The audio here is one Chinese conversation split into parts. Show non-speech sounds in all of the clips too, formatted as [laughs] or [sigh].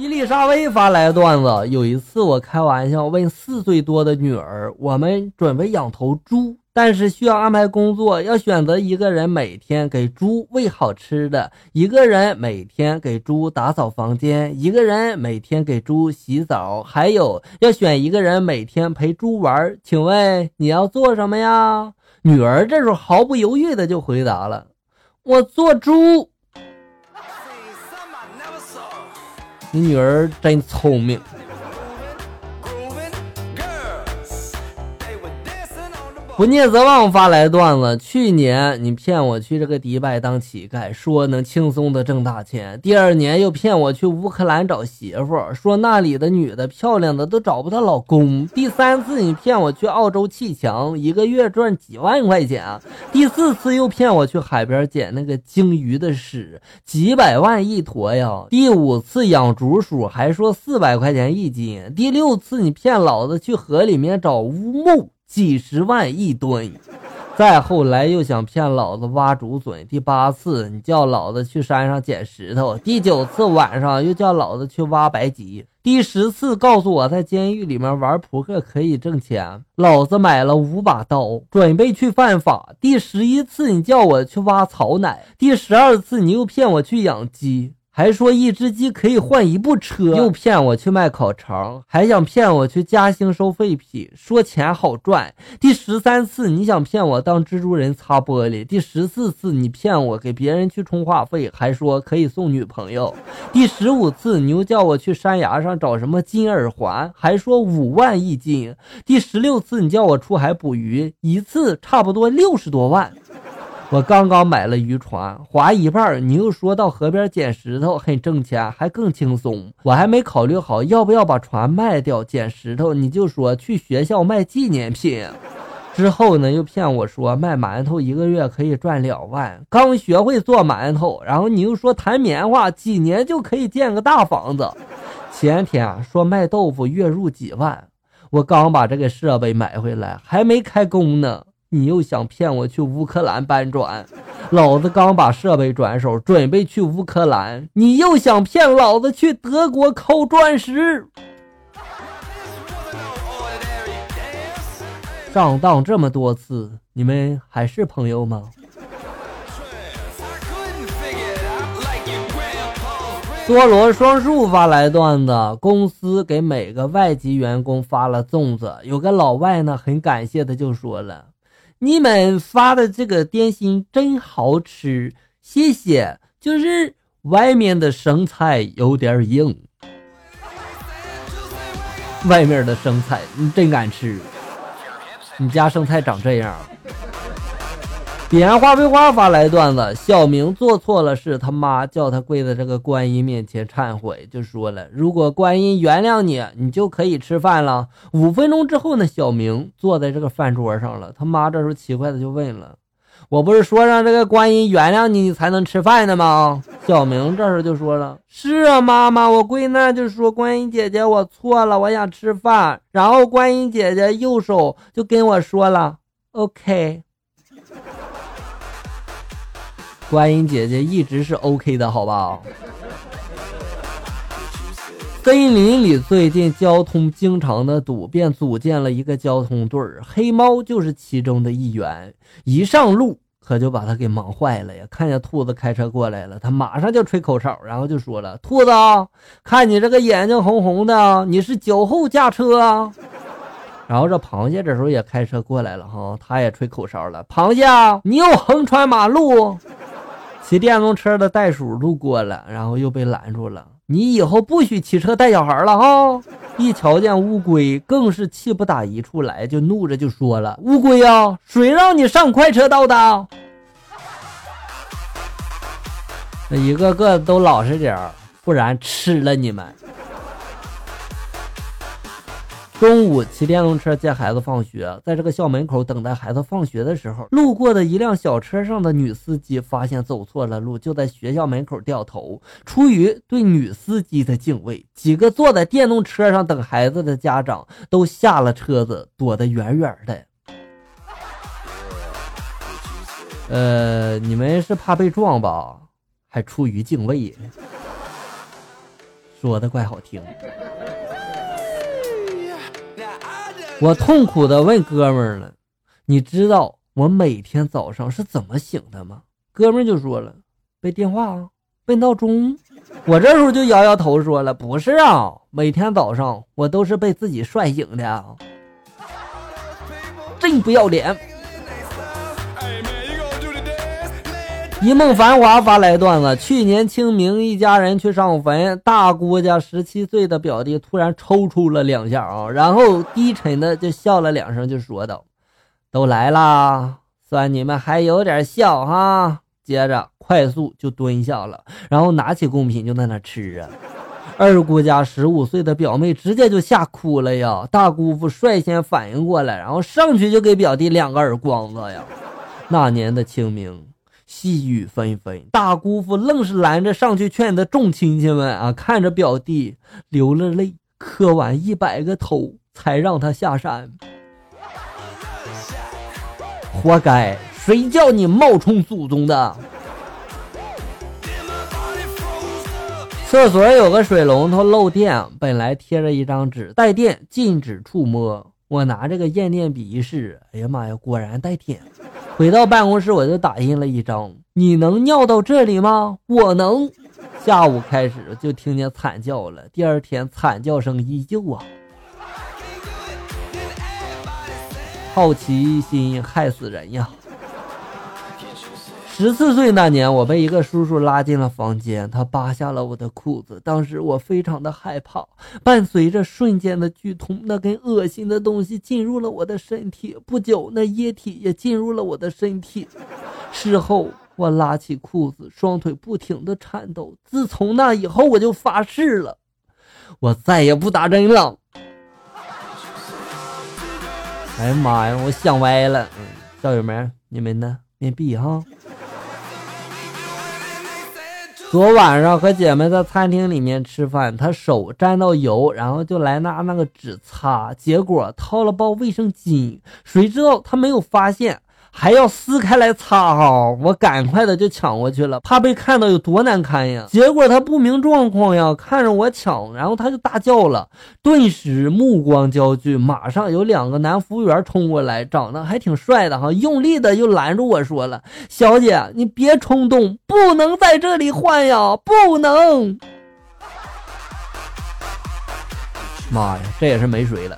伊丽莎薇发来段子：有一次我开玩笑问四岁多的女儿，我们准备养头猪。但是需要安排工作，要选择一个人每天给猪喂好吃的，一个人每天给猪打扫房间，一个人每天给猪洗澡，还有要选一个人每天陪猪玩。请问你要做什么呀？女儿这时候毫不犹豫的就回答了：“我做猪。”你女儿真聪明。不念则忘发来段子：去年你骗我去这个迪拜当乞丐，说能轻松的挣大钱；第二年又骗我去乌克兰找媳妇，说那里的女的漂亮的都找不到老公；第三次你骗我去澳洲砌墙，一个月赚几万块钱；第四次又骗我去海边捡那个鲸鱼的屎，几百万一坨呀；第五次养竹鼠，还说四百块钱一斤；第六次你骗老子去河里面找乌木。几十万一吨，再后来又想骗老子挖竹笋。第八次你叫老子去山上捡石头，第九次晚上又叫老子去挖白芨，第十次告诉我在监狱里面玩扑克可以挣钱，老子买了五把刀准备去犯法。第十一次你叫我去挖草奶，第十二次你又骗我去养鸡。还说一只鸡可以换一部车，又骗我去卖烤肠，还想骗我去嘉兴收废品，说钱好赚。第十三次你想骗我当蜘蛛人擦玻璃，第十四次你骗我给别人去充话费，还说可以送女朋友。第十五次你又叫我去山崖上找什么金耳环，还说五万一斤。第十六次你叫我出海捕鱼，一次差不多六十多万。我刚刚买了渔船，划一半，你又说到河边捡石头很挣钱，还更轻松。我还没考虑好要不要把船卖掉捡石头，你就说去学校卖纪念品。之后呢，又骗我说卖馒头一个月可以赚两万。刚学会做馒头，然后你又说弹棉花几年就可以建个大房子。前天说卖豆腐月入几万，我刚把这个设备买回来，还没开工呢。你又想骗我去乌克兰搬砖，老子刚把设备转手，准备去乌克兰。你又想骗老子去德国抠钻石，上当这么多次，你们还是朋友吗？多罗双树发来段子：公司给每个外籍员工发了粽子，有个老外呢，很感谢的就说了。你们发的这个点心真好吃，谢谢。就是外面的生菜有点硬，外面的生菜你真敢吃？你家生菜长这样？彼岸花非花发来段子：小明做错了事，他妈叫他跪在这个观音面前忏悔，就说了：“如果观音原谅你，你就可以吃饭了。”五分钟之后呢，小明坐在这个饭桌上了。他妈这时候奇怪的就问了：“我不是说让这个观音原谅你，你才能吃饭的吗？”小明这时候就说了：“是啊，妈妈，我跪那就说观音姐姐，我错了，我想吃饭。”然后观音姐姐右手就跟我说了：“OK。”观音姐姐一直是 OK 的，好吧？[laughs] 森林里最近交通经常的堵，便组建了一个交通队儿，黑猫就是其中的一员。一上路，可就把他给忙坏了呀！看见兔子开车过来了，他马上就吹口哨，然后就说了：“兔子，看你这个眼睛红红的，你是酒后驾车啊？” [laughs] 然后这螃蟹这时候也开车过来了，哈，他也吹口哨了：“螃蟹，你又横穿马路。”骑电动车的袋鼠路过了，然后又被拦住了。你以后不许骑车带小孩了哈！一瞧见乌龟，更是气不打一处来，就怒着就说了：“乌龟啊，谁让你上快车道的？”一个个都老实点不然吃了你们。中午骑电动车接孩子放学，在这个校门口等待孩子放学的时候，路过的一辆小车上的女司机发现走错了路，就在学校门口掉头。出于对女司机的敬畏，几个坐在电动车上等孩子的家长都下了车子，躲得远远的。呃，你们是怕被撞吧？还出于敬畏。说的怪好听。我痛苦的问哥们儿了：“你知道我每天早上是怎么醒的吗？”哥们儿就说了：“被电话被，闹钟。”我这时候就摇摇头说了：“不是啊，每天早上我都是被自己帅醒的。”真不要脸！一梦繁华发来段子：去年清明，一家人去上坟，大姑家十七岁的表弟突然抽搐了两下啊，然后低沉的就笑了两声，就说道：“都来啦，算你们还有点笑哈。”接着快速就蹲下了，然后拿起贡品就在那吃啊。二姑家十五岁的表妹直接就吓哭了呀，大姑父率先反应过来，然后上去就给表弟两个耳光子呀。那年的清明。细雨纷纷，大姑父愣是拦着上去劝的众亲戚们啊，看着表弟流了泪，磕完一百个头才让他下山。活该，谁叫你冒充祖宗的？厕所有个水龙头漏电，本来贴着一张纸，带电禁止触摸。我拿这个验电笔一试，哎呀妈呀，果然带电。回到办公室，我就打印了一张。你能尿到这里吗？我能。下午开始就听见惨叫了，第二天惨叫声依旧啊。好奇心害死人呀。十四岁那年，我被一个叔叔拉进了房间，他扒下了我的裤子。当时我非常的害怕，伴随着瞬间的剧痛，那根恶心的东西进入了我的身体。不久，那液体也进入了我的身体。事后，我拉起裤子，双腿不停的颤抖。自从那以后，我就发誓了，我再也不打针了。哎呀妈呀，我想歪了。嗯，校友们，你们呢？面壁哈。昨晚上和姐妹在餐厅里面吃饭，她手沾到油，然后就来拿那个纸擦，结果掏了包卫生巾，谁知道她没有发现。还要撕开来擦哈，我赶快的就抢过去了，怕被看到有多难堪呀。结果他不明状况呀，看着我抢，然后他就大叫了，顿时目光焦距，马上有两个男服务员冲过来，长得还挺帅的哈，用力的就拦住我说了：“小姐，你别冲动，不能在这里换呀，不能。”妈呀，这也是没水了。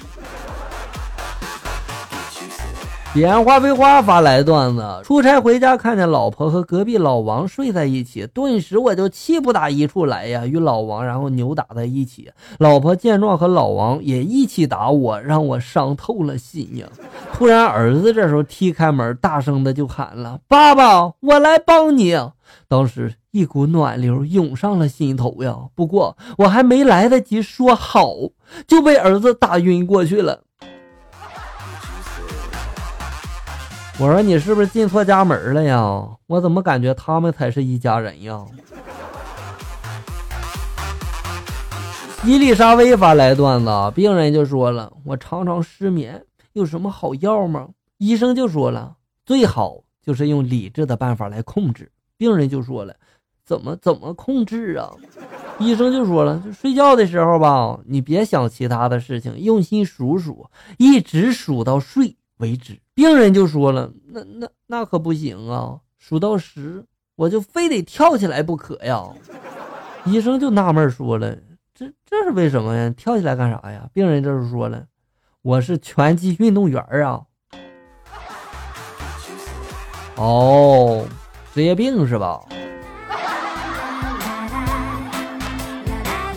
烟花飞花发来段子：出差回家，看见老婆和隔壁老王睡在一起，顿时我就气不打一处来呀，与老王然后扭打在一起。老婆见状和老王也一起打我，让我伤透了心呀。突然，儿子这时候踢开门，大声的就喊了：“爸爸，我来帮你！”当时一股暖流涌上了心头呀。不过我还没来得及说好，就被儿子打晕过去了。我说你是不是进错家门了呀？我怎么感觉他们才是一家人呀？伊丽莎薇发来段子，病人就说了：“我常常失眠，有什么好药吗？”医生就说了：“最好就是用理智的办法来控制。”病人就说了：“怎么怎么控制啊？”医生就说了：“就睡觉的时候吧，你别想其他的事情，用心数数，一直数到睡为止。”病人就说了：“那那那可不行啊！数到十，我就非得跳起来不可呀！”医生就纳闷说了：“这这是为什么呀？跳起来干啥呀？”病人这时说了：“我是拳击运动员啊！”哦，职业病是吧？